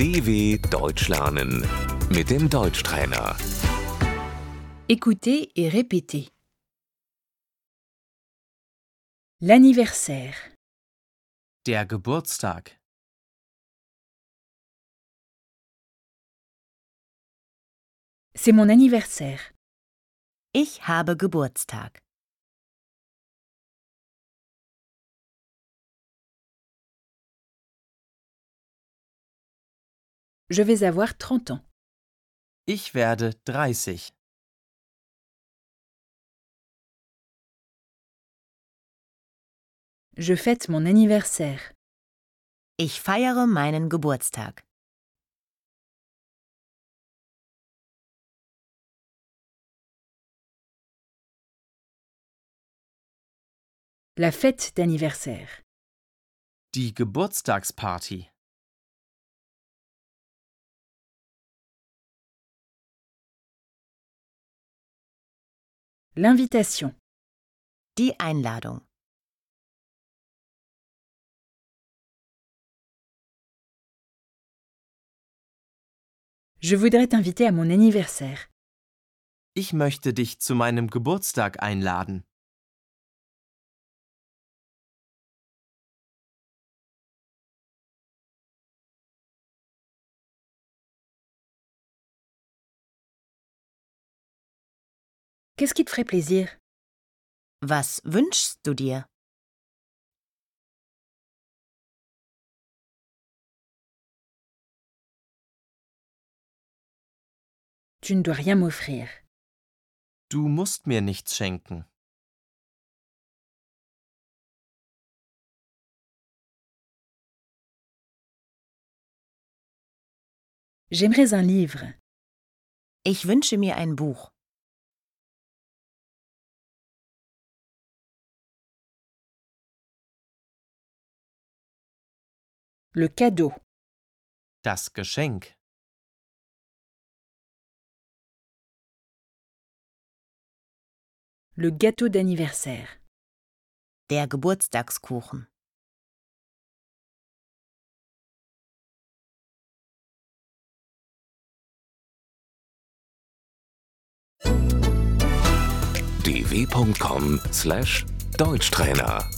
DW Deutsch lernen mit dem Deutschtrainer. Écoutez et répétez. L'anniversaire, Der Geburtstag. c'est mon anniversaire. Ich habe Geburtstag. Je vais avoir 30 ans. Ich werde 30. Je fête mon anniversaire. Ich feiere meinen Geburtstag. La fête d'anniversaire. Die Geburtstagsparty. L'invitation. Die Einladung. Je voudrais t'inviter à mon anniversaire. Ich möchte dich zu meinem Geburtstag einladen. Qu'est-ce qui te ferait plaisir Was wünschst du dir? Tu ne dois rien m'offrir. Du musst mir nichts schenken. J'aimerais un livre. Ich wünsche mir ein Buch. Le cadeau. Das Geschenk. Le gâteau d'anniversaire. Der Geburtstagskuchen. dw.com/deutschtrainer